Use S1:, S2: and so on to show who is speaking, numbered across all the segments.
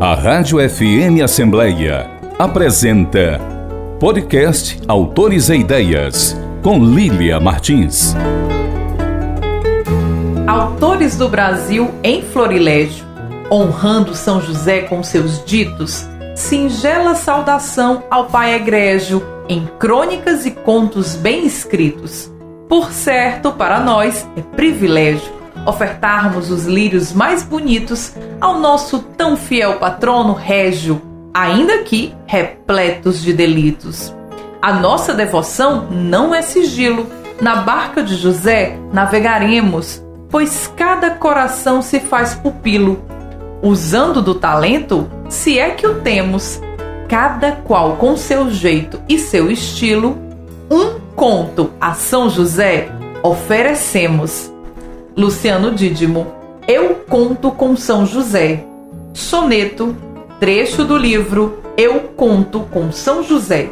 S1: A Rádio FM Assembleia apresenta Podcast Autores e Ideias, com Lília Martins.
S2: Autores do Brasil em Florilégio, honrando São José com seus ditos, singela saudação ao Pai Egrégio, em crônicas e contos bem escritos. Por certo, para nós é privilégio ofertarmos os lírios mais bonitos ao nosso tão fiel patrono Régio, ainda que repletos de delitos. A nossa devoção não é sigilo. Na barca de José navegaremos, pois cada coração se faz pupilo. Usando do talento, se é que o temos, cada qual com seu jeito e seu estilo, um conto a São José oferecemos. Luciano Dídimo. Eu conto com São José. Soneto, trecho do livro Eu conto com São José.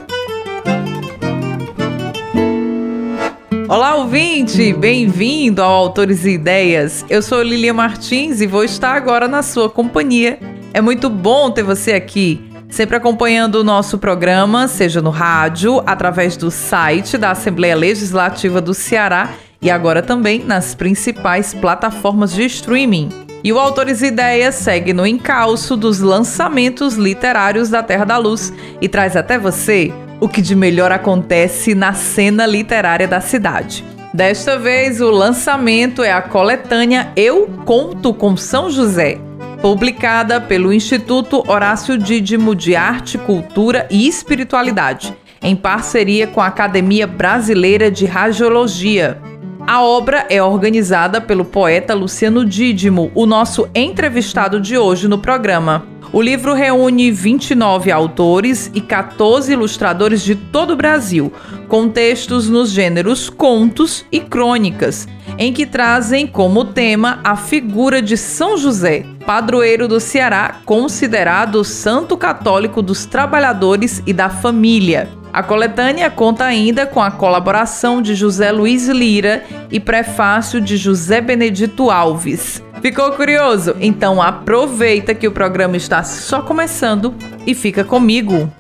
S2: Olá, ouvinte! Bem-vindo ao Autores e Ideias. Eu sou Lilia Martins e vou estar agora na sua companhia. É muito bom ter você aqui, sempre acompanhando o nosso programa, seja no rádio, através do site da Assembleia Legislativa do Ceará e agora também nas principais plataformas de streaming. E o Autores Ideias segue no encalço dos lançamentos literários da Terra da Luz e traz até você o que de melhor acontece na cena literária da cidade. Desta vez, o lançamento é a coletânea Eu Conto com São José, publicada pelo Instituto Horácio Dídimo de Arte, Cultura e Espiritualidade, em parceria com a Academia Brasileira de Radiologia. A obra é organizada pelo poeta Luciano Dídimo, o nosso entrevistado de hoje no programa. O livro reúne 29 autores e 14 ilustradores de todo o Brasil, com textos nos gêneros contos e crônicas, em que trazem como tema a figura de São José, padroeiro do Ceará, considerado santo católico dos trabalhadores e da família. A coletânea conta ainda com a colaboração de José Luiz Lira e prefácio de José Benedito Alves. Ficou curioso? Então aproveita que o programa está só começando e fica comigo.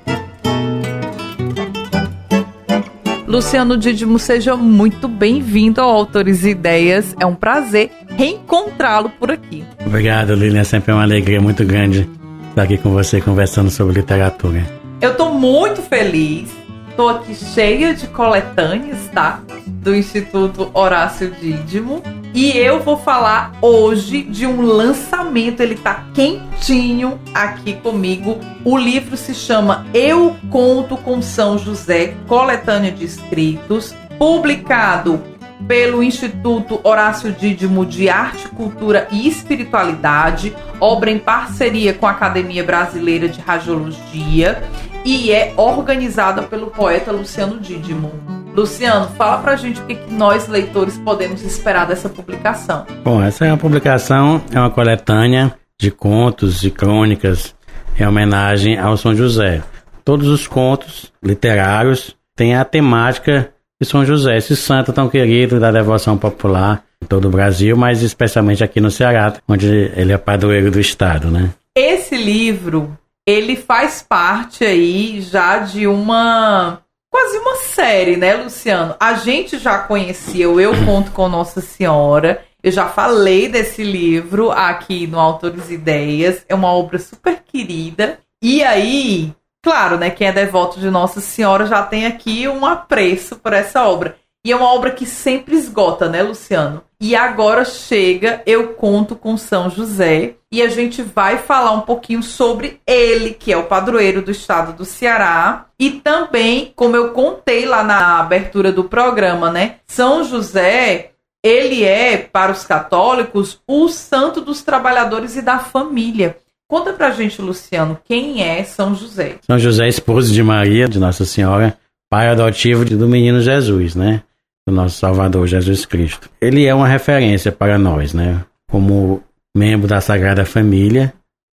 S2: Luciano Dídimo, seja muito bem-vindo ao Autores e Ideias. É um prazer reencontrá-lo por aqui.
S3: Obrigado, Lilian. É sempre uma alegria muito grande estar aqui com você conversando sobre literatura.
S2: Eu estou muito feliz Tô aqui cheia de coletâneas, tá? Do Instituto Horácio Dídimo. E eu vou falar hoje de um lançamento, ele tá quentinho aqui comigo. O livro se chama Eu Conto com São José, coletânea de escritos, publicado pelo Instituto Horácio Dídimo de Arte, Cultura e Espiritualidade, obra em parceria com a Academia Brasileira de Radiologia e é organizada pelo poeta Luciano Dídimo. Luciano, fala pra gente o que, que nós, leitores, podemos esperar dessa publicação.
S3: Bom, essa é uma publicação, é uma coletânea de contos e crônicas em homenagem ao São José. Todos os contos literários têm a temática de São José, esse santo tão querido da devoção popular em todo o Brasil, mas especialmente aqui no Ceará, onde ele é padroeiro do estado, né?
S2: Esse livro ele faz parte aí já de uma quase uma série, né, Luciano? A gente já conhecia o Eu Conto com Nossa Senhora. Eu já falei desse livro aqui no Autores Ideias. É uma obra super querida. E aí, claro, né, quem é devoto de Nossa Senhora já tem aqui um apreço por essa obra. E é uma obra que sempre esgota, né, Luciano? E agora chega Eu Conto com São José. E a gente vai falar um pouquinho sobre ele, que é o padroeiro do estado do Ceará. E também, como eu contei lá na abertura do programa, né? São José, ele é, para os católicos, o santo dos trabalhadores e da família. Conta pra gente, Luciano, quem é São José?
S3: São José, esposo de Maria, de Nossa Senhora, pai adotivo do menino Jesus, né? Do nosso Salvador Jesus Cristo. Ele é uma referência para nós, né? Como membro da Sagrada Família,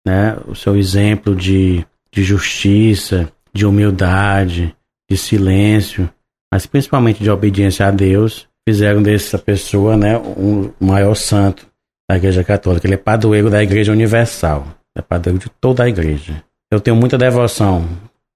S3: né? O seu exemplo de, de justiça, de humildade, de silêncio, mas principalmente de obediência a Deus, fizeram dessa pessoa, né, um maior santo da Igreja Católica. Ele é padroeiro da Igreja Universal. é padroeiro de toda a igreja. Eu tenho muita devoção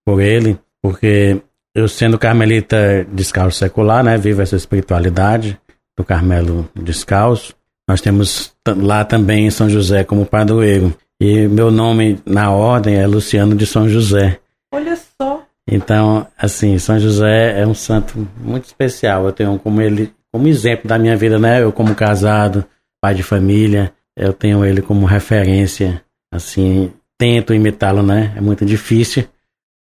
S3: por ele, porque eu sendo carmelita descalço secular, né, vivo essa espiritualidade do Carmelo descalço. Nós temos lá também São José como padroeiro. E meu nome na ordem é Luciano de São José.
S2: Olha só.
S3: Então, assim, São José é um santo muito especial. Eu tenho como ele como exemplo da minha vida, né? Eu como casado, pai de família, eu tenho ele como referência. Assim, tento imitá-lo, né? É muito difícil,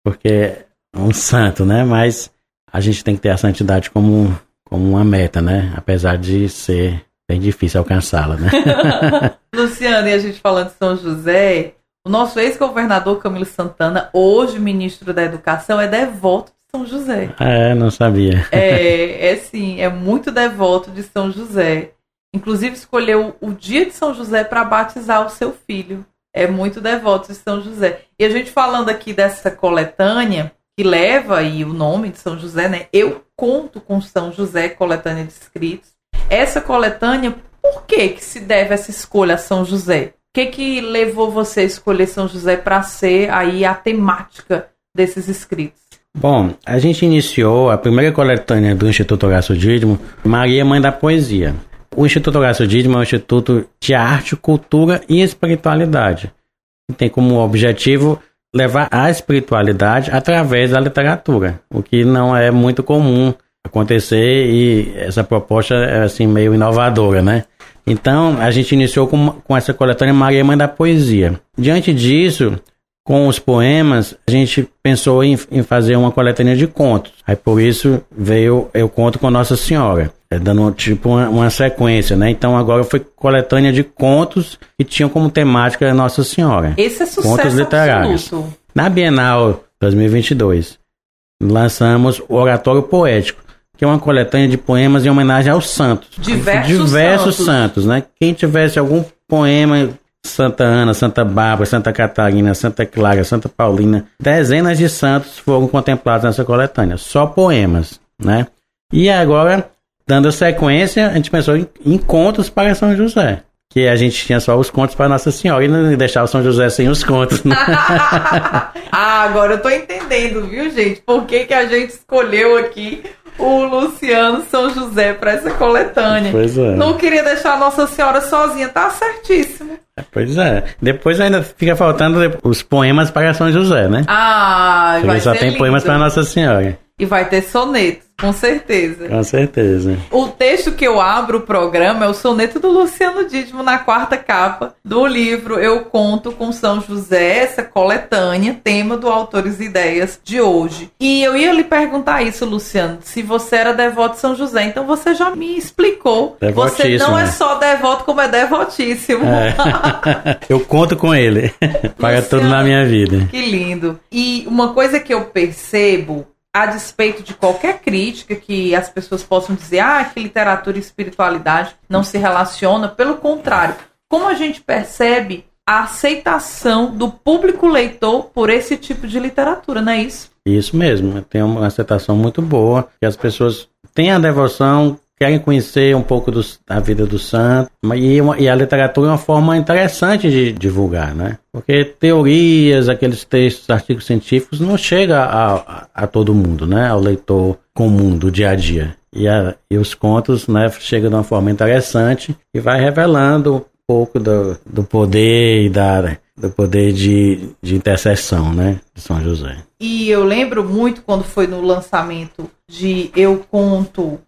S3: porque um santo, né? Mas a gente tem que ter a santidade como, como uma meta, né? Apesar de ser bem difícil alcançá-la, né?
S2: Luciano, e a gente falando de São José, o nosso ex-governador Camilo Santana, hoje ministro da Educação, é devoto de São José.
S3: É, não sabia.
S2: É, é sim, é muito devoto de São José. Inclusive escolheu o dia de São José para batizar o seu filho. É muito devoto de São José. E a gente falando aqui dessa coletânea, que leva aí o nome de São José, né? Eu conto com São José, coletânea de escritos. Essa coletânea, por que que se deve essa escolha a São José? O que que levou você a escolher São José para ser aí a temática desses escritos?
S3: Bom, a gente iniciou a primeira coletânea do Instituto Horácio Dídimo, Maria Mãe da Poesia. O Instituto Horácio Dídimo é um instituto de arte, cultura e espiritualidade. Tem como objetivo levar a espiritualidade através da literatura, o que não é muito comum acontecer e essa proposta é assim meio inovadora, né? Então a gente iniciou com, com essa coletânea Maria Mãe da Poesia. Diante disso, com os poemas, a gente pensou em, em, fazer uma coletânea de contos. Aí por isso veio Eu Conto com Nossa Senhora, é, dando tipo uma, uma, sequência, né? Então agora foi coletânea de contos que tinham como temática Nossa Senhora.
S2: Esse é sucesso
S3: Contos literários.
S2: absoluto.
S3: Na Bienal 2022, lançamos o Oratório Poético, que é uma coletânea de poemas em homenagem aos santos.
S2: Diversos,
S3: Diversos
S2: santos.
S3: santos, né? Quem tivesse algum poema Santa Ana, Santa Bárbara, Santa Catarina, Santa Clara, Santa Paulina, dezenas de santos foram contemplados nessa coletânea, só poemas, né? E agora, dando sequência, a gente pensou em, em contos para São José. Que a gente tinha só os contos para Nossa Senhora e não deixar o São José sem os contos. Né?
S2: ah, agora eu tô entendendo, viu, gente? Por que, que a gente escolheu aqui o Luciano São José para essa coletânea?
S3: Pois é.
S2: Não queria deixar a Nossa Senhora sozinha, tá certíssimo.
S3: Pois é. Depois ainda fica faltando os poemas para São José, né?
S2: Ah,
S3: Porque
S2: vai
S3: só tem
S2: lindo.
S3: poemas para Nossa Senhora.
S2: E vai ter sonetos, com certeza.
S3: Com certeza.
S2: O texto que eu abro o programa é o soneto do Luciano Dídimo na quarta capa do livro Eu Conto com São José, essa coletânea, tema do Autores e Ideias de hoje. E eu ia lhe perguntar isso, Luciano, se você era devoto de São José. Então você já me explicou. Você não é
S3: né?
S2: só devoto, como é devotíssimo.
S3: É. Eu conto com ele para
S2: Luciano.
S3: tudo na minha vida.
S2: Que lindo. E uma coisa que eu percebo, a despeito de qualquer crítica que as pessoas possam dizer, ah, que literatura e espiritualidade não se relaciona, pelo contrário, como a gente percebe a aceitação do público leitor por esse tipo de literatura, não é isso?
S3: Isso mesmo, tem uma aceitação muito boa, que as pessoas têm a devoção, querem conhecer um pouco da vida do santo, e, uma- e a literatura é uma forma interessante de divulgar, né? Porque teorias, aqueles textos, artigos científicos, não chega a, a, a todo mundo, né? Ao leitor comum do dia a dia. E, a- e os contos, né, chegam de uma forma interessante e vai revelando um pouco do, do poder e da, do poder de, de intercessão, né, de São José.
S2: E eu lembro muito quando foi no lançamento de Eu Conto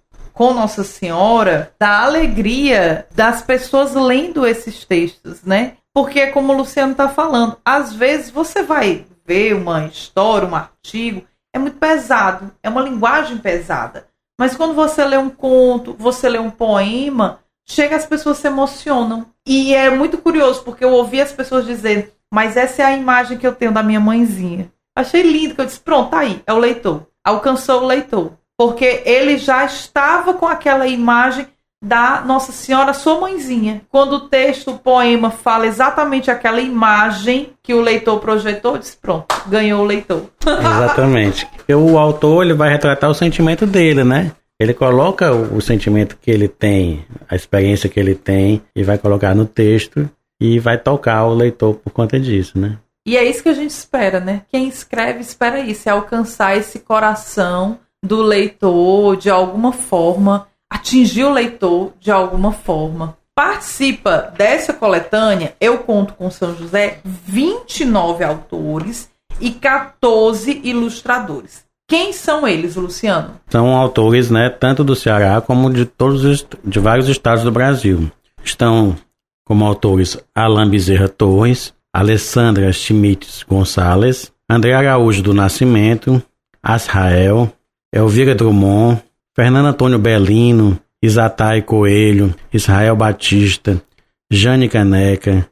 S2: com Nossa Senhora, da alegria das pessoas lendo esses textos, né? Porque, como o Luciano está falando, às vezes você vai ver uma história, um artigo, é muito pesado, é uma linguagem pesada. Mas quando você lê um conto, você lê um poema, chega as pessoas se emocionam. E é muito curioso, porque eu ouvi as pessoas dizendo, mas essa é a imagem que eu tenho da minha mãezinha. Achei lindo, que eu disse, pronto, tá aí, é o leitor. Alcançou o leitor. Porque ele já estava com aquela imagem da Nossa Senhora, sua mãezinha. Quando o texto, o poema, fala exatamente aquela imagem que o leitor projetou, disse, pronto, ganhou o leitor.
S3: Exatamente. O autor ele vai retratar o sentimento dele, né? Ele coloca o, o sentimento que ele tem, a experiência que ele tem, e vai colocar no texto. e vai tocar o leitor por conta disso, né?
S2: E é isso que a gente espera, né? Quem escreve espera isso, é alcançar esse coração do leitor de alguma forma, atingir o leitor de alguma forma. Participa dessa coletânea, eu conto com São José, 29 autores e 14 ilustradores. Quem são eles, Luciano?
S3: São autores, né, tanto do Ceará como de todos os, de vários estados do Brasil. Estão como autores Alain Bezerra Torres, Alessandra Schmitz Gonçalves, André Araújo do Nascimento, Asrael, Elvira Drummond, Fernando Antônio Belino, Isatai Coelho, Israel Batista, Jane Caneca,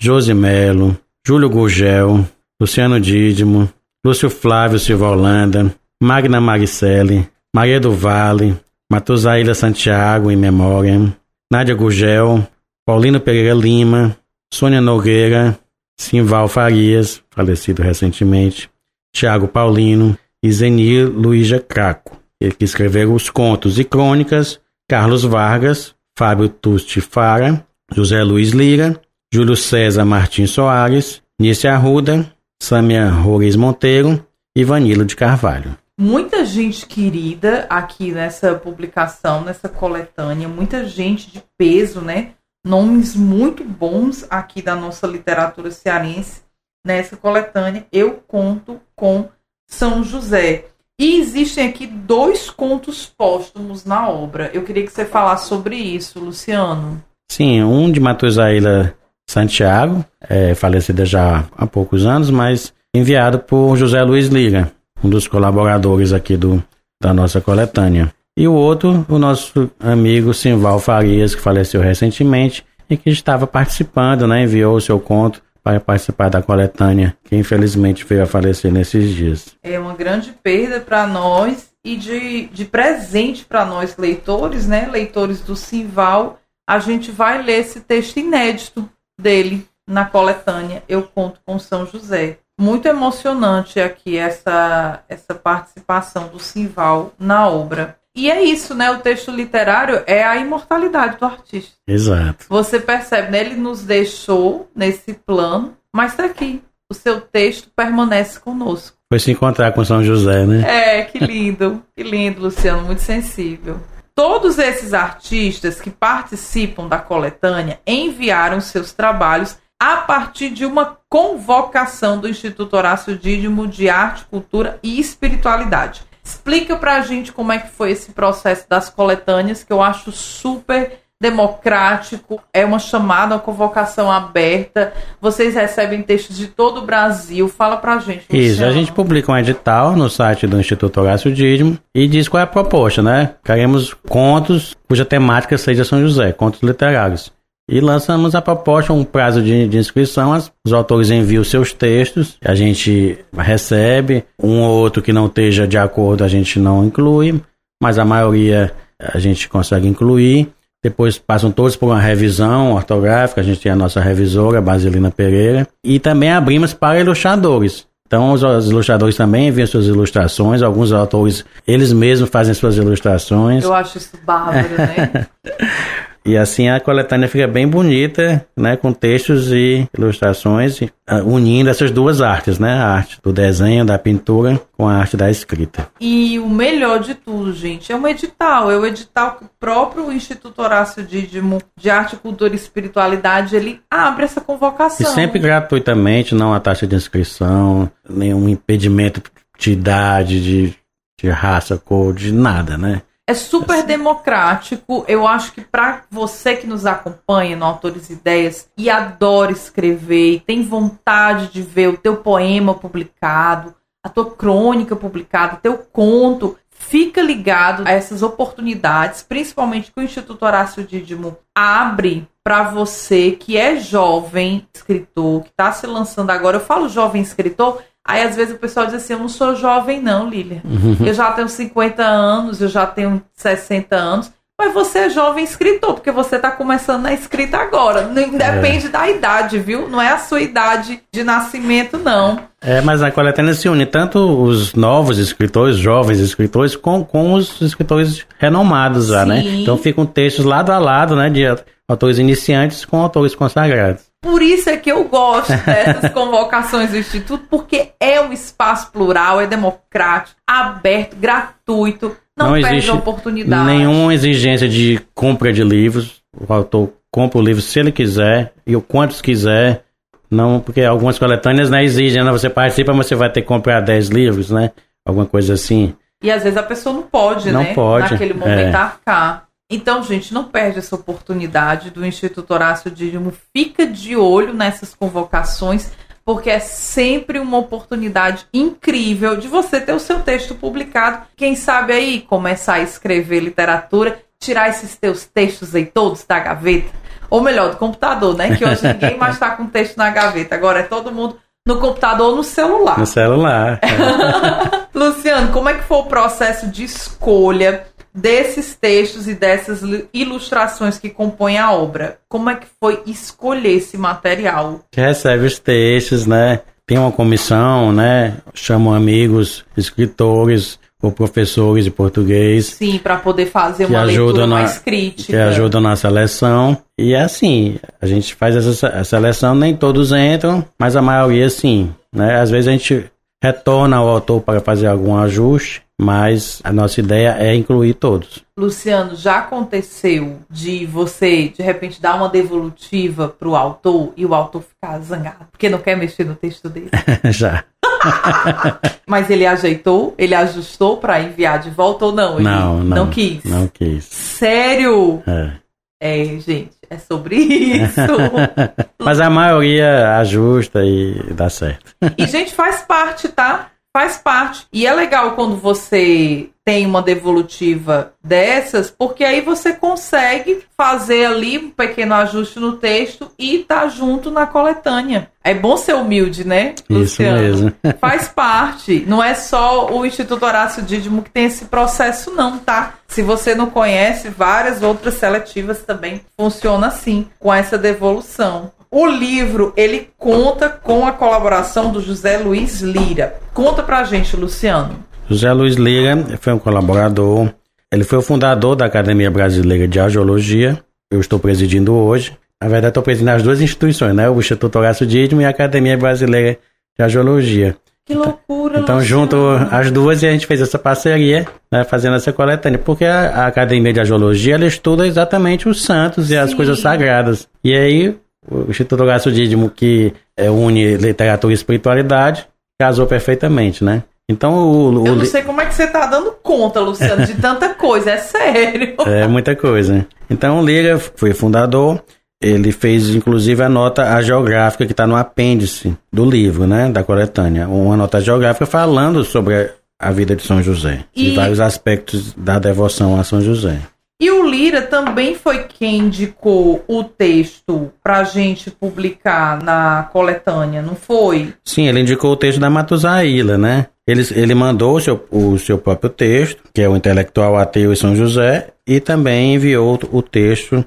S3: Josi Melo, Júlio Gurgel, Luciano Dídimo, Lúcio Flávio Silva Holanda, Magna Maricelli, Maria do Vale, Matusaíla Santiago em memória, Nádia Gurgel, Paulino Pereira Lima, Sônia Nogueira, Simval Farias, falecido recentemente, Tiago Paulino e Zenir Luísa Craco, que escreveram os contos e crônicas, Carlos Vargas, Fábio Tusti Fara, José Luiz Lira, Júlio César Martins Soares, Nícia Arruda, Samia Rores Monteiro e Vanilo de Carvalho.
S2: Muita gente querida aqui nessa publicação, nessa coletânea, muita gente de peso, né? Nomes muito bons aqui da nossa literatura cearense nessa coletânea. Eu conto com São José. E existem aqui dois contos póstumos na obra. Eu queria que você falasse sobre isso, Luciano.
S3: Sim, um de Matusaíla Santiago, é, falecida já há poucos anos, mas enviado por José Luiz Lira, um dos colaboradores aqui do, da nossa coletânea. E o outro, o nosso amigo Simval Farias, que faleceu recentemente e que estava participando, né, enviou o seu conto para participar da coletânea, que infelizmente veio a falecer nesses dias.
S2: É uma grande perda para nós e de, de presente para nós leitores, né, leitores do Simval, a gente vai ler esse texto inédito dele na coletânea Eu Conto com São José. Muito emocionante aqui essa, essa participação do Simval na obra. E é isso, né? O texto literário é a imortalidade do artista.
S3: Exato.
S2: Você percebe, né? Ele nos deixou nesse plano, mas está aqui. O seu texto permanece conosco.
S3: Foi se encontrar com São José, né?
S2: É, que lindo. que lindo, Luciano. Muito sensível. Todos esses artistas que participam da coletânea enviaram seus trabalhos a partir de uma convocação do Instituto Horácio Dídimo de Arte, Cultura e Espiritualidade. Explica pra gente como é que foi esse processo das coletâneas, que eu acho super democrático, é uma chamada, uma convocação aberta. Vocês recebem textos de todo o Brasil. Fala pra gente.
S3: Isso, a gente publica um edital no site do Instituto Horácio Dídimo e diz qual é a proposta, né? Queremos contos cuja temática seja São José, contos literários. E lançamos a proposta, um prazo de, de inscrição. os autores enviam seus textos, a gente recebe. Um ou outro que não esteja de acordo, a gente não inclui, mas a maioria a gente consegue incluir. Depois passam todos por uma revisão ortográfica, a gente tem a nossa revisora, Basilina Pereira, e também abrimos para ilustradores. Então os, os ilustradores também enviam suas ilustrações, alguns autores, eles mesmos fazem suas ilustrações.
S2: Eu acho isso bárbaro, né?
S3: E assim a coletânea fica bem bonita, né, com textos e ilustrações, ah, unindo essas duas artes, né, a arte do desenho, da pintura, com a arte da escrita.
S2: E o melhor de tudo, gente, é um edital, é o edital que o próprio Instituto Horácio Dídimo de Arte, Cultura e Espiritualidade, ele abre essa convocação.
S3: E sempre gratuitamente, não a taxa de inscrição, nenhum impedimento de idade, de, de raça, cor, de nada, né?
S2: É super assim. democrático. Eu acho que para você que nos acompanha no Autores Ideias e adora escrever e tem vontade de ver o teu poema publicado, a tua crônica publicada, teu conto, fica ligado a essas oportunidades, principalmente que o Instituto Horácio Dídimo abre para você que é jovem escritor, que está se lançando agora. Eu falo jovem escritor Aí às vezes o pessoal diz assim: eu não sou jovem, não, Lília. Uhum. Eu já tenho 50 anos, eu já tenho 60 anos. Mas você é jovem escritor, porque você está começando na escrita agora. Não depende é. da idade, viu? Não é a sua idade de nascimento, não.
S3: É, mas a coletânea se une tanto os novos escritores, jovens escritores, com, com os escritores renomados já, né? Sim. né? Então ficam textos lado a lado, né? De autores iniciantes com autores consagrados.
S2: Por isso é que eu gosto dessas convocações do Instituto, porque é um espaço plural, é democrático, aberto, gratuito, não, não perde oportunidade.
S3: Nenhuma exigência de compra de livros. O autor compra o livro se ele quiser e o quantos quiser. Não, porque algumas coletâneas né, exigem, né, você participa, mas você vai ter que comprar 10 livros, né? Alguma coisa assim.
S2: E às vezes a pessoa não pode,
S3: não
S2: né?
S3: Pode,
S2: Naquele momento é. arcar. Então, gente, não perde essa oportunidade do Instituto Horácio Dídimo. Fica de olho nessas convocações, porque é sempre uma oportunidade incrível de você ter o seu texto publicado. Quem sabe aí começar a escrever literatura, tirar esses teus textos aí todos da gaveta. Ou melhor, do computador, né? Que hoje ninguém mais está com texto na gaveta. Agora é todo mundo no computador ou no celular.
S3: No celular.
S2: É. Luciano, como é que foi o processo de escolha desses textos e dessas ilustrações que compõem a obra? Como é que foi escolher esse material?
S3: Recebe os textos, né? Tem uma comissão, né? Chamam amigos, escritores ou professores de português.
S2: Sim, para poder fazer uma leitura na, mais crítica.
S3: Que ajudam na seleção. E é assim, a gente faz essa seleção, nem todos entram, mas a maioria sim. Né? Às vezes a gente retorna ao autor para fazer algum ajuste, mas a nossa ideia é incluir todos.
S2: Luciano, já aconteceu de você, de repente, dar uma devolutiva para o autor e o autor ficar zangado porque não quer mexer no texto dele?
S3: já.
S2: Mas ele ajeitou? Ele ajustou para enviar de volta ou não? Ele
S3: não, não.
S2: Não quis?
S3: Não quis.
S2: Sério?
S3: É.
S2: É, gente, é sobre isso.
S3: Mas a maioria ajusta e dá certo.
S2: E, gente, faz parte, tá? Faz parte. E é legal quando você tem uma devolutiva dessas, porque aí você consegue fazer ali um pequeno ajuste no texto e tá junto na coletânea. É bom ser humilde, né,
S3: Luciano? Isso mesmo.
S2: Faz parte. Não é só o Instituto Horácio Dídimo que tem esse processo, não, tá? Se você não conhece, várias outras seletivas também funcionam assim, com essa devolução. O livro, ele conta com a colaboração do José Luiz Lira. Conta pra gente, Luciano.
S3: José Luiz Lira foi um colaborador. Ele foi o fundador da Academia Brasileira de Argeologia. Eu estou presidindo hoje. Na verdade, estou presidindo as duas instituições, né? O Instituto Horácio Dídimo e a Academia Brasileira de Argeologia.
S2: Que loucura!
S3: Então, junto as duas, e a gente fez essa parceria, né, fazendo essa coletânea. Porque a, a Academia de Argeologia, ela estuda exatamente os santos e as coisas sagradas. E aí, o Instituto Dídimo, que é, une literatura e espiritualidade, casou perfeitamente, né? Então o,
S2: o, Eu não sei como é que você tá dando conta, Luciano, de tanta coisa, é sério.
S3: É muita coisa. Então o Lira foi fundador, ele fez inclusive a nota geográfica que está no apêndice do livro, né, da coletânea, uma nota geográfica falando sobre a vida de São José e vários aspectos da devoção a São José.
S2: E o Lira também foi quem indicou o texto para a gente publicar na coletânea, não foi?
S3: Sim, ele indicou o texto da Matusaíla, né? Ele, ele mandou o seu, o seu próprio texto, que é o Intelectual Ateu e São José, e também enviou o texto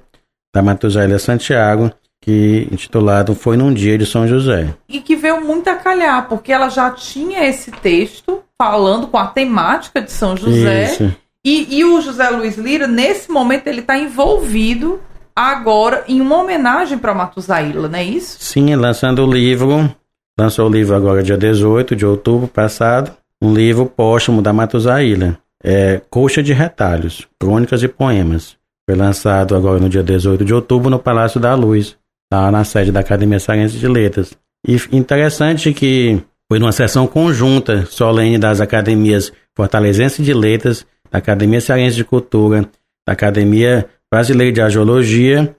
S3: da Matusaíla Santiago, que intitulado Foi num Dia de São José.
S2: E que veio muito a calhar, porque ela já tinha esse texto falando com a temática de São José. Isso. E, e o José Luiz Lira, nesse momento, ele está envolvido agora em uma homenagem para Matusaíla, não é isso?
S3: Sim, lançando o livro, lançou o livro agora dia 18 de outubro passado, um livro póstumo da Matusaíla, é Coxa de Retalhos, Crônicas e Poemas. Foi lançado agora no dia 18 de outubro no Palácio da Luz, lá na sede da Academia Sarense de Letras. E interessante que foi numa sessão conjunta solene das academias Fortalezense de Letras da Academia Cearense de Cultura, da Academia Brasileira de Argeologia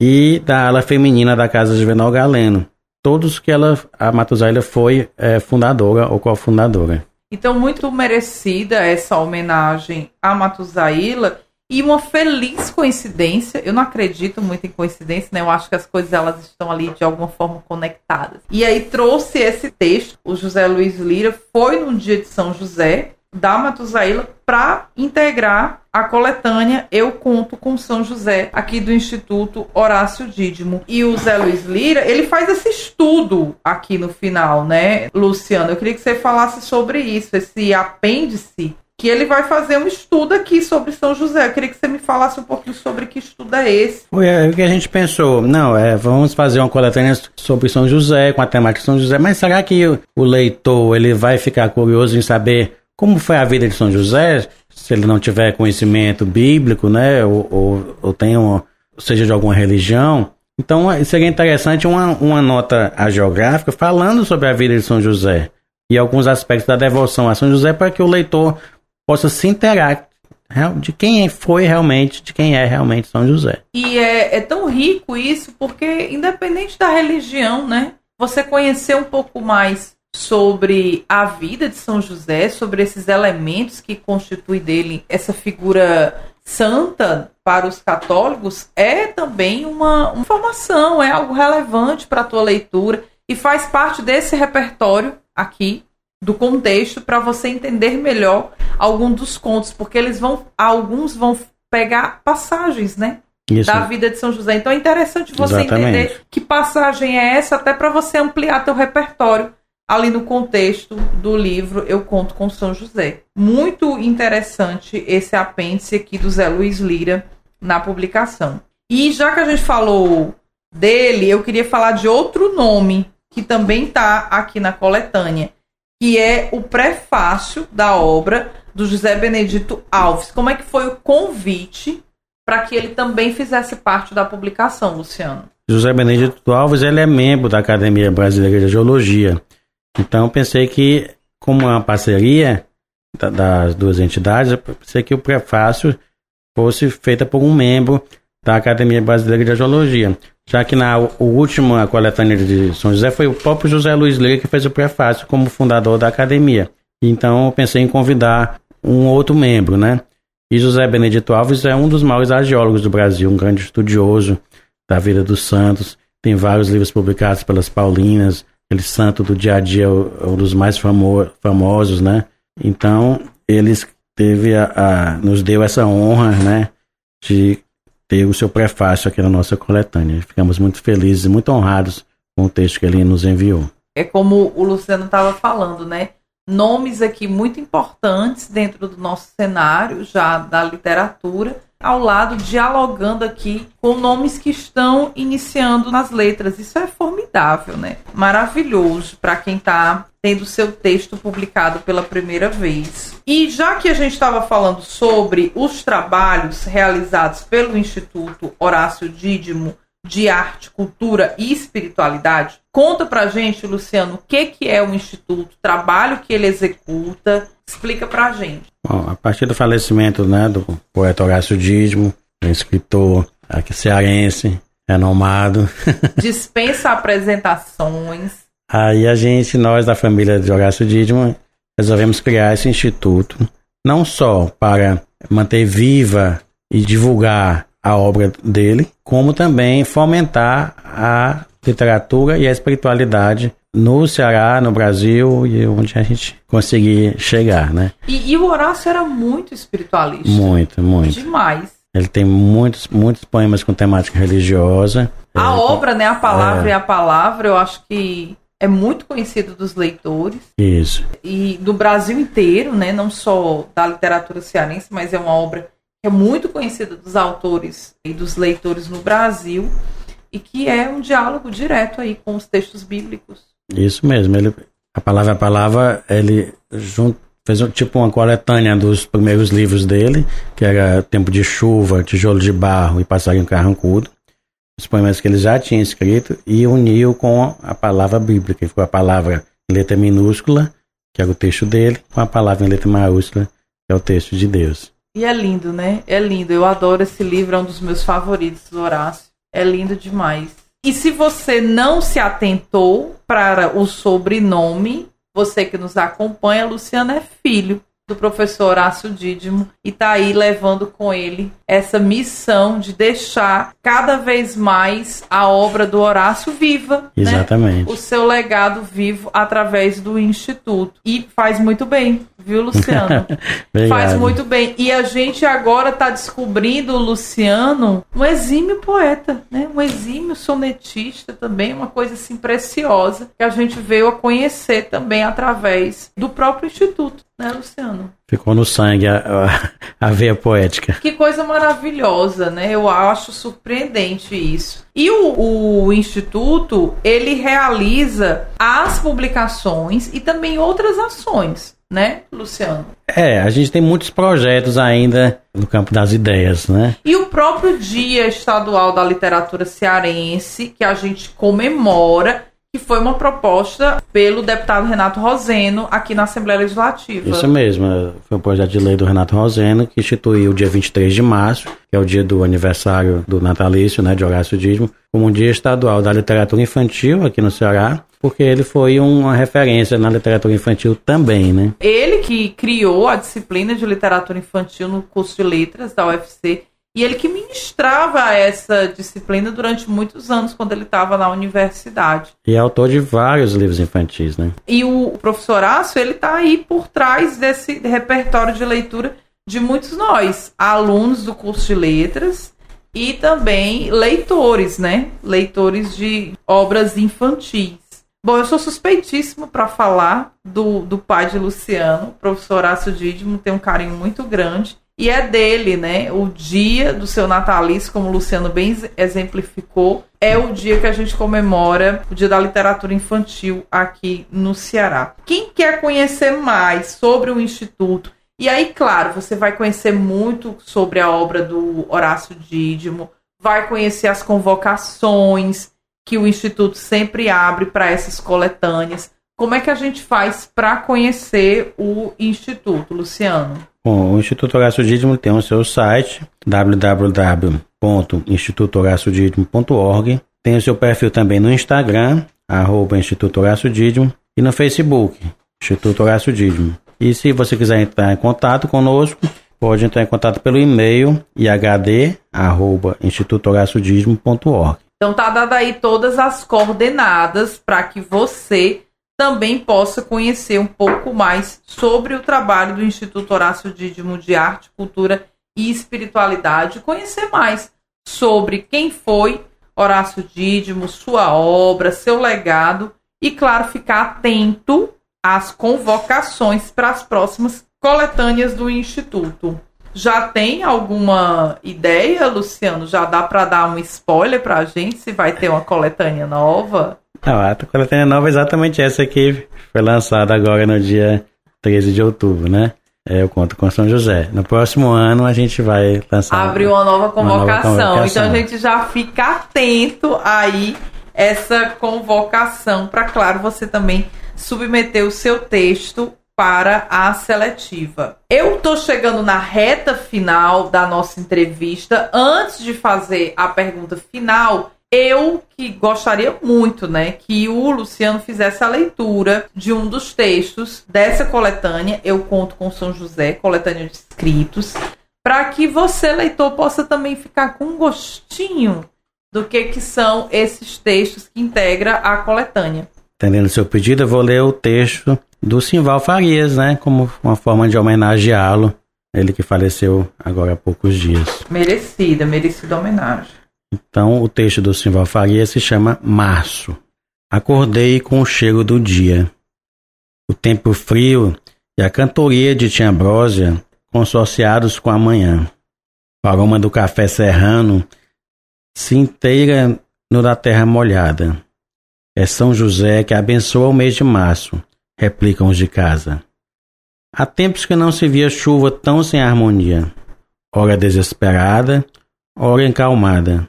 S3: e da ala feminina da Casa Juvenal Galeno. Todos que ela, a Matusaila foi é, fundadora ou cofundadora.
S2: Então, muito merecida essa homenagem a Matusaila e uma feliz coincidência. Eu não acredito muito em coincidência, né? Eu acho que as coisas elas estão ali de alguma forma conectadas. E aí trouxe esse texto. O José Luiz Lira foi no dia de São José, da Matusaíla para integrar a coletânea Eu Conto com São José, aqui do Instituto Horácio Dídimo. E o Zé Luiz Lira, ele faz esse estudo aqui no final, né, Luciano? Eu queria que você falasse sobre isso, esse apêndice que ele vai fazer um estudo aqui sobre São José. Eu queria que você me falasse um pouquinho sobre que estudo é esse.
S3: É, o que a gente pensou. Não, é, vamos fazer uma coletânea sobre São José, com a temática de São José, mas será que o, o leitor ele vai ficar curioso em saber como foi a vida de São José, se ele não tiver conhecimento bíblico, né, ou, ou, ou seja de alguma religião? Então seria interessante uma, uma nota geográfica falando sobre a vida de São José e alguns aspectos da devoção a São José para que o leitor possa se inteirar de quem foi realmente, de quem é realmente São José.
S2: E é, é tão rico isso, porque independente da religião, né? Você conhecer um pouco mais sobre a vida de São José, sobre esses elementos que constituem dele essa figura santa para os católicos, é também uma, uma informação, é algo relevante para a tua leitura e faz parte desse repertório aqui do contexto para você entender melhor algum dos contos, porque eles vão, alguns vão pegar passagens, né? Isso. Da vida de São José. Então é interessante você Exatamente. entender que passagem é essa, até para você ampliar teu repertório ali no contexto do livro Eu Conto com São José. Muito interessante esse apêndice aqui do Zé Luiz Lira na publicação. E já que a gente falou dele, eu queria falar de outro nome que também está aqui na coletânea, que é o prefácio da obra do José Benedito Alves. Como é que foi o convite para que ele também fizesse parte da publicação, Luciano?
S3: José Benedito Alves ele é membro da Academia Brasileira de Geologia. Então pensei que, como é uma parceria das duas entidades, pensei que o prefácio fosse feita por um membro da Academia Brasileira de Geologia já que na última coletânea de São José foi o próprio José Luiz Leira que fez o prefácio como fundador da academia. Então eu pensei em convidar um outro membro, né? E José Benedito Alves é um dos maiores arqueólogos do Brasil, um grande estudioso da vida dos santos. Tem vários livros publicados pelas Paulinas. Aquele santo do dia a dia um dos mais famo famosos, né? Então, ele teve a, a, nos deu essa honra, né? De ter o seu prefácio aqui na nossa coletânea. Ficamos muito felizes e muito honrados com o texto que ele nos enviou.
S2: É como o Luciano estava falando, né? Nomes aqui muito importantes dentro do nosso cenário já da literatura ao lado, dialogando aqui com nomes que estão iniciando nas letras. Isso é formidável, né? Maravilhoso para quem está tendo seu texto publicado pela primeira vez. E já que a gente estava falando sobre os trabalhos realizados pelo Instituto Horácio Dídimo de Arte, Cultura e Espiritualidade, conta pra gente, Luciano, o que, que é o Instituto, o trabalho que ele executa, explica pra gente.
S3: Bom, a partir do falecimento né, do poeta Horácio Dídimo, um escritor aqui cearense, renomado.
S2: Dispensa apresentações.
S3: Aí a gente, nós da família de Horácio Dídimo, resolvemos criar esse instituto, não só para manter viva e divulgar a obra dele, como também fomentar a literatura e a espiritualidade no Ceará, no Brasil e onde a gente conseguir chegar, né?
S2: E, e o Horácio era muito espiritualista.
S3: Muito, muito.
S2: Demais.
S3: Ele tem muitos, muitos poemas com temática religiosa.
S2: A é, obra, né? A palavra é. e a palavra, eu acho que é muito conhecido dos leitores.
S3: Isso.
S2: E do Brasil inteiro, né? Não só da literatura cearense, mas é uma obra é muito conhecida dos autores e dos leitores no Brasil e que é um diálogo direto aí com os textos bíblicos.
S3: Isso mesmo, ele, a palavra a palavra, ele junto, fez tipo uma coletânea dos primeiros livros dele, que era Tempo de Chuva, Tijolo de Barro e Passarinho Carrancudo, os poemas que ele já tinha escrito, e uniu com a palavra bíblica, ficou a palavra em letra minúscula, que era o texto dele, com a palavra em letra maiúscula, que é o texto de Deus.
S2: E é lindo, né? É lindo. Eu adoro esse livro, é um dos meus favoritos do Horácio. É lindo demais. E se você não se atentou para o sobrenome, você que nos acompanha, Luciano é filho do professor Horácio Dídimo e está aí levando com ele essa missão de deixar cada vez mais a obra do Horácio viva.
S3: Né? Exatamente.
S2: Né? O seu legado vivo através do Instituto. E faz muito bem, viu, Luciano? Faz muito bem. E a gente agora está descobrindo o Luciano um exímio poeta, né? Um exímio sonetista também, uma coisa assim preciosa que a gente veio a conhecer também através do próprio instituto, né, Luciano?
S3: Ficou no sangue a, a, a veia poética.
S2: Que coisa maravilhosa, né? Eu acho surpreendente isso. E o, o instituto ele realiza as publicações e também outras ações né, Luciano?
S3: É, a gente tem muitos projetos ainda no campo das ideias, né?
S2: E o próprio Dia Estadual da Literatura Cearense, que a gente comemora, que foi uma proposta pelo deputado Renato Roseno aqui na Assembleia Legislativa.
S3: Isso mesmo, é, foi um projeto de lei do Renato Roseno que instituiu o dia 23 de março, que é o dia do aniversário do natalício, né, de Horácio Dízimo, como um dia estadual da literatura infantil aqui no Ceará, porque ele foi uma referência na literatura infantil também, né?
S2: Ele que criou a disciplina de literatura infantil no curso de letras da UFC e ele que ministrava essa disciplina durante muitos anos quando ele estava na universidade.
S3: E é autor de vários livros infantis, né?
S2: E o professor Aço, ele está aí por trás desse repertório de leitura de muitos nós, alunos do curso de letras e também leitores, né? Leitores de obras infantis. Bom, eu sou suspeitíssimo para falar do, do pai de Luciano, o professor Horácio Dídimo, tem um carinho muito grande. E é dele, né? O dia do seu natalício, como o Luciano bem exemplificou, é o dia que a gente comemora o Dia da Literatura Infantil aqui no Ceará. Quem quer conhecer mais sobre o Instituto, e aí, claro, você vai conhecer muito sobre a obra do Horácio Dídimo, vai conhecer as convocações que o Instituto sempre abre para essas coletâneas. Como é que a gente faz para conhecer o Instituto, Luciano?
S3: Bom, o Instituto Horácio Dídimo tem o seu site www.institutohoraciodídimo.org. Tem o seu perfil também no Instagram, arroba Instituto Horácio Dídimo, e no Facebook, Instituto Horácio Dídimo. E se você quiser entrar em contato conosco, pode entrar em contato pelo e-mail ihd@institutohoraciodídimo.org.
S2: Então tá dado aí todas as coordenadas para que você também possa conhecer um pouco mais sobre o trabalho do Instituto Horácio Dídimo de Arte, Cultura e Espiritualidade, conhecer mais sobre quem foi Horácio Dídimo, sua obra, seu legado e, claro, ficar atento às convocações para as próximas coletâneas do Instituto. Já tem alguma ideia, Luciano? Já dá para dar um spoiler para a gente se vai ter uma coletânea nova?
S3: A coletânea nova é exatamente essa que foi lançada agora no dia 13 de outubro, né? É, eu conto com São José. No próximo ano a gente vai lançar.
S2: Abrir uma nova convocação. Uma nova convocação. Então a gente já fica atento aí essa convocação para, claro, você também submeter o seu texto para a seletiva. Eu tô chegando na reta final da nossa entrevista. Antes de fazer a pergunta final, eu que gostaria muito, né, que o Luciano fizesse a leitura de um dos textos dessa coletânea, Eu Conto com São José, coletânea de escritos, para que você, leitor, possa também ficar com um gostinho do que, que são esses textos que integra a coletânea.
S3: Entendendo seu pedido, eu vou ler o texto do Simval Farias, né, como uma forma de homenageá-lo, ele que faleceu agora há poucos dias.
S2: Merecida, merecida homenagem.
S3: Então, o texto do Simval Faria se chama Março. Acordei com o cheiro do dia. O tempo frio e a cantoria de Tia Ambrósia consorciados com a manhã. O aroma do café serrano se inteira no da terra molhada. É São José que abençoa o mês de março, replicam os de casa. Há tempos que não se via chuva tão sem harmonia, ora desesperada, ora encalmada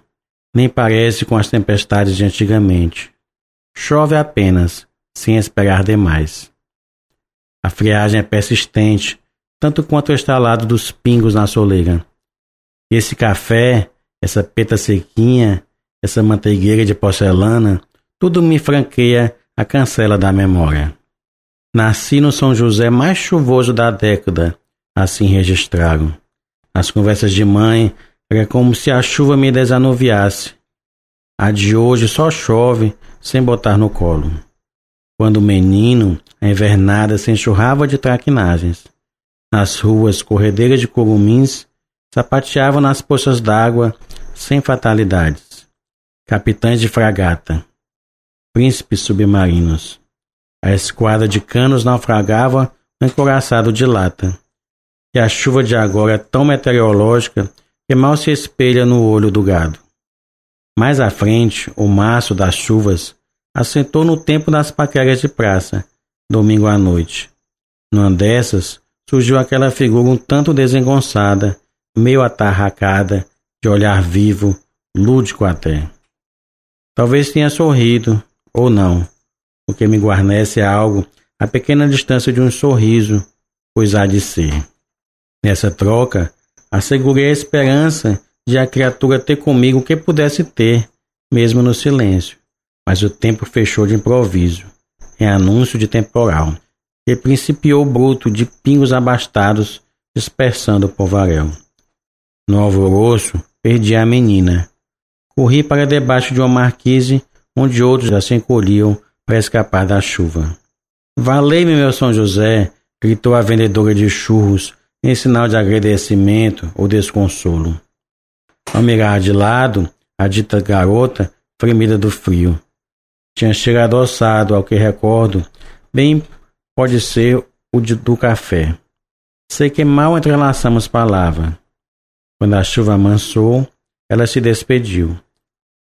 S3: nem parece com as tempestades de antigamente. Chove apenas, sem esperar demais. A friagem é persistente, tanto quanto o estalado dos pingos na soleira. E esse café, essa peta sequinha, essa manteigueira de porcelana, tudo me franqueia a cancela da memória. Nasci no São José mais chuvoso da década, assim registraram. As conversas de mãe era como se a chuva me desanuviasse. A de hoje só chove sem botar no colo. Quando menino, a invernada se enxurrava de traquinagens. Nas ruas, corredeiras de curumins sapateavam nas poças d'água sem fatalidades. Capitães de fragata, príncipes submarinos. A esquadra de canos naufragava no encoraçado de lata. E a chuva de agora é tão meteorológica que mal se espelha no olho do gado. Mais à frente, o maço das chuvas assentou no tempo das paqueras de praça, domingo à noite. Numa dessas, surgiu aquela figura um tanto desengonçada, meio atarracada, de olhar vivo, lúdico até. Talvez tenha sorrido, ou não. O que me guarnece é algo a pequena distância de um sorriso, pois há de ser. Nessa troca, assegurei a esperança de a criatura ter comigo o que pudesse ter, mesmo no silêncio. Mas o tempo fechou de improviso, em anúncio de temporal, que principiou bruto de pingos abastados, dispersando o povaréu. No alvoroço, perdi a menina. Corri para debaixo de uma marquise, onde outros já se encolhiam para escapar da chuva. Valei-me, meu São José! gritou a vendedora de churros, em sinal de agradecimento ou desconsolo. Ao mirar de lado, a dita garota, fremida do frio. Tinha chegado ossado, ao que recordo, bem pode ser o de, do café. Sei que mal entrelaçamos palavra. Quando a chuva amansou, ela se despediu.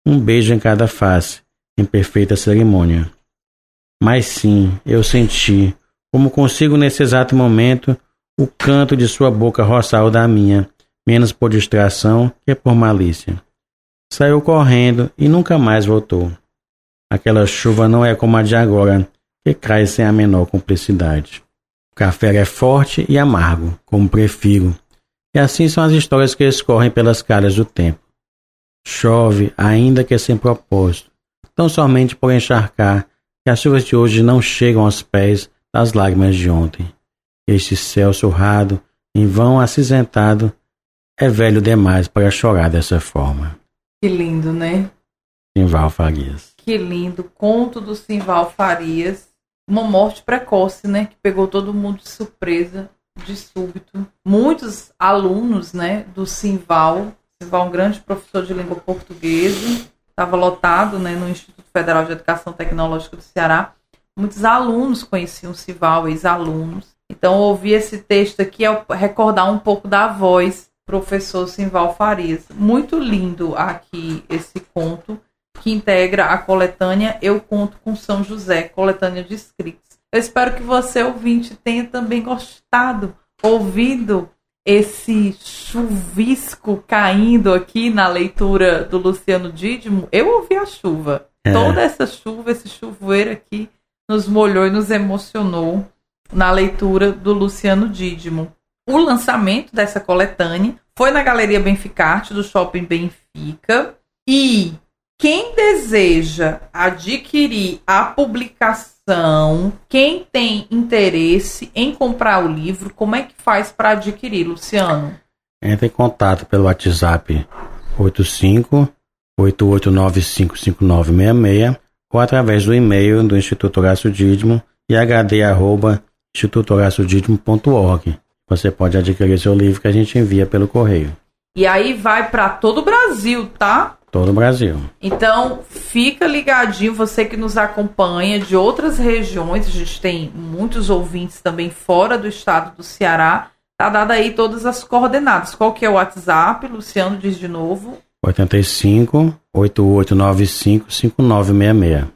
S3: Um beijo em cada face, em perfeita cerimônia. Mas sim, eu senti, como consigo nesse exato momento, o canto de sua boca roçar o da minha, menos por distração que por malícia. Saiu correndo e nunca mais voltou. Aquela chuva não é como a de agora, que cai sem a menor cumplicidade. O café é forte e amargo, como prefiro. E assim são as histórias que escorrem pelas calhas do tempo. Chove, ainda que sem propósito, tão somente por encharcar que as chuvas de hoje não chegam aos pés das lágrimas de ontem. Este céu surrado, em vão acinzentado, é velho demais para chorar dessa forma.
S2: Que lindo, né?
S3: Simval Farias.
S2: Que lindo. Conto do Simval Farias. Uma morte precoce, né? Que pegou todo mundo de surpresa, de súbito. Muitos alunos, né? Do Simval. Simval, um grande professor de língua portuguesa. Estava lotado, né? No Instituto Federal de Educação Tecnológica do Ceará. Muitos alunos conheciam o Simval, ex-alunos. Então, ouvir esse texto aqui é recordar um pouco da voz professor Simval Farias. Muito lindo aqui esse conto que integra a coletânea Eu Conto com São José, coletânea de escritos. Eu espero que você, ouvinte, tenha também gostado, ouvido esse chuvisco caindo aqui na leitura do Luciano Dídimo. Eu ouvi a chuva. É. Toda essa chuva, esse chuvoeiro aqui, nos molhou e nos emocionou na leitura do Luciano Dídimo. O lançamento dessa coletânea foi na Galeria Benficarte do Shopping Benfica e quem deseja adquirir a publicação, quem tem interesse em comprar o livro, como é que faz para adquirir, Luciano?
S3: Entre em contato pelo WhatsApp 85 88955966 ou através do e-mail do Instituto Horácio Dídimo e arroba institutohoraciodidmo.org. Você pode adquirir seu livro que a gente envia pelo correio.
S2: E aí vai para todo o Brasil, tá?
S3: Todo o Brasil.
S2: Então, fica ligadinho, você que nos acompanha de outras regiões, a gente tem muitos ouvintes também fora do estado do Ceará. Tá dado aí todas as coordenadas. Qual que é o WhatsApp? Luciano diz de novo.
S3: 85 8895 5966.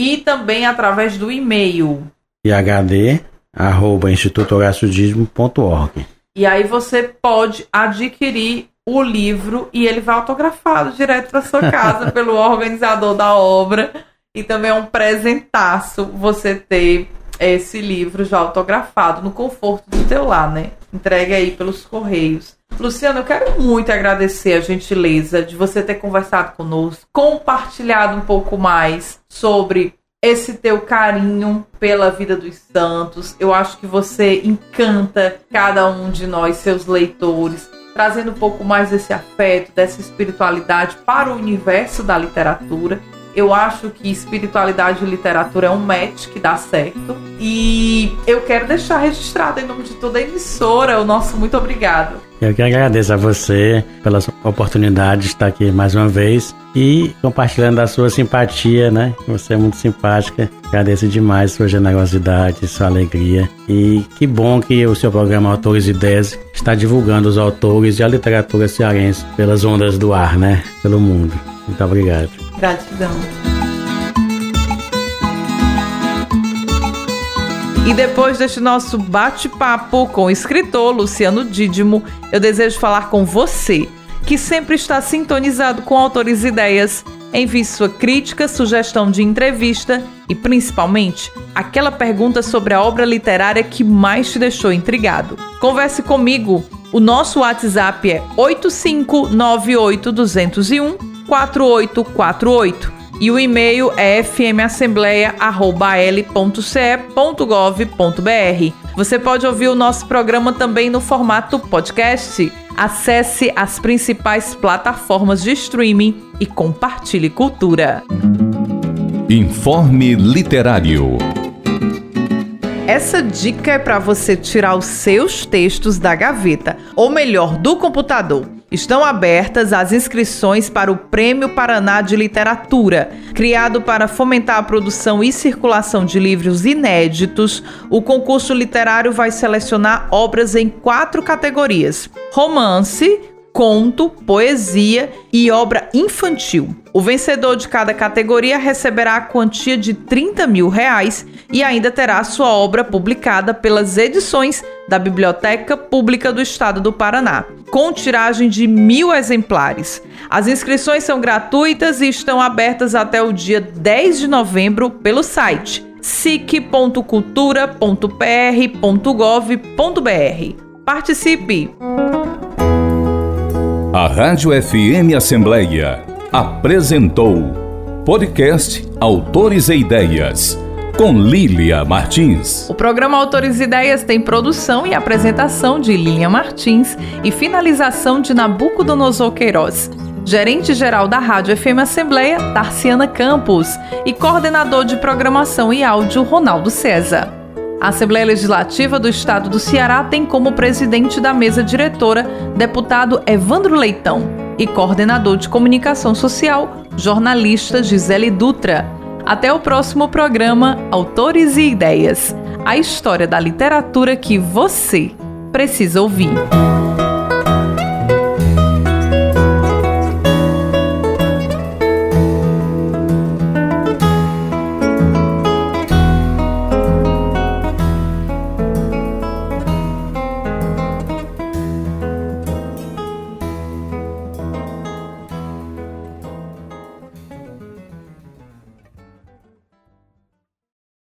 S2: E também através do e-mail.
S3: IHD arroba institutohoraciodismo.org.
S2: E aí você pode adquirir o livro e ele vai autografado direto para sua casa pelo organizador da obra. E também é um presentaço você ter esse livro já autografado no conforto do teu lar, né? Entregue aí pelos correios. Luciano, eu quero muito agradecer a gentileza de você ter conversado conosco, compartilhado um pouco mais sobre esse teu carinho pela vida dos santos. Eu acho que você encanta cada um de nós, seus leitores, trazendo um pouco mais desse afeto, dessa espiritualidade para o universo da literatura. Eu acho que espiritualidade e literatura é um match que dá certo. E eu quero deixar registrado em nome de toda a emissora o nosso muito obrigado.
S3: Eu que agradeço a você pela oportunidade de estar aqui mais uma vez e compartilhando a sua simpatia, né? Você é muito simpática. Agradeço demais sua generosidade, sua alegria. E que bom que o seu programa Autores e Ideias está divulgando os autores e a literatura cearense pelas ondas do ar, né? Pelo mundo. Muito obrigado.
S2: Gratidão. E depois deste nosso bate-papo com o escritor Luciano Dídimo, eu desejo falar com você, que sempre está sintonizado com autores e ideias. Envie sua crítica, sugestão de entrevista e, principalmente, aquela pergunta sobre a obra literária que mais te deixou intrigado. Converse comigo. O nosso WhatsApp é 8598201 4848 e o e-mail é fmassembleia.l.ce.gov.br. Você pode ouvir o nosso programa também no formato podcast. Acesse as principais plataformas de streaming e compartilhe cultura.
S1: Informe Literário.
S2: Essa dica é para você tirar os seus textos da gaveta, ou melhor, do computador Estão abertas as inscrições para o Prêmio Paraná de Literatura. Criado para fomentar a produção e circulação de livros inéditos, o concurso literário vai selecionar obras em quatro categorias: romance, conto, poesia e obra infantil. O vencedor de cada categoria receberá a quantia de 30 mil reais e ainda terá sua obra publicada pelas edições da Biblioteca Pública do Estado do Paraná, com tiragem de mil exemplares. As inscrições são gratuitas e estão abertas até o dia 10 de novembro pelo site sic.cultura.pr.gov.br. Participe!
S1: A Rádio FM Assembleia apresentou podcast Autores e Ideias com Lília Martins.
S2: O programa Autores e Ideias tem produção e apresentação de Lília Martins e finalização de Nabucodonosor Queiroz. Gerente-geral da Rádio FM Assembleia, Tarciana Campos, e coordenador de programação e áudio, Ronaldo César. A Assembleia Legislativa do Estado do Ceará tem como presidente da mesa diretora deputado Evandro Leitão e coordenador de comunicação social, jornalista Gisele Dutra. Até o próximo programa Autores e Ideias a história da literatura que você precisa ouvir.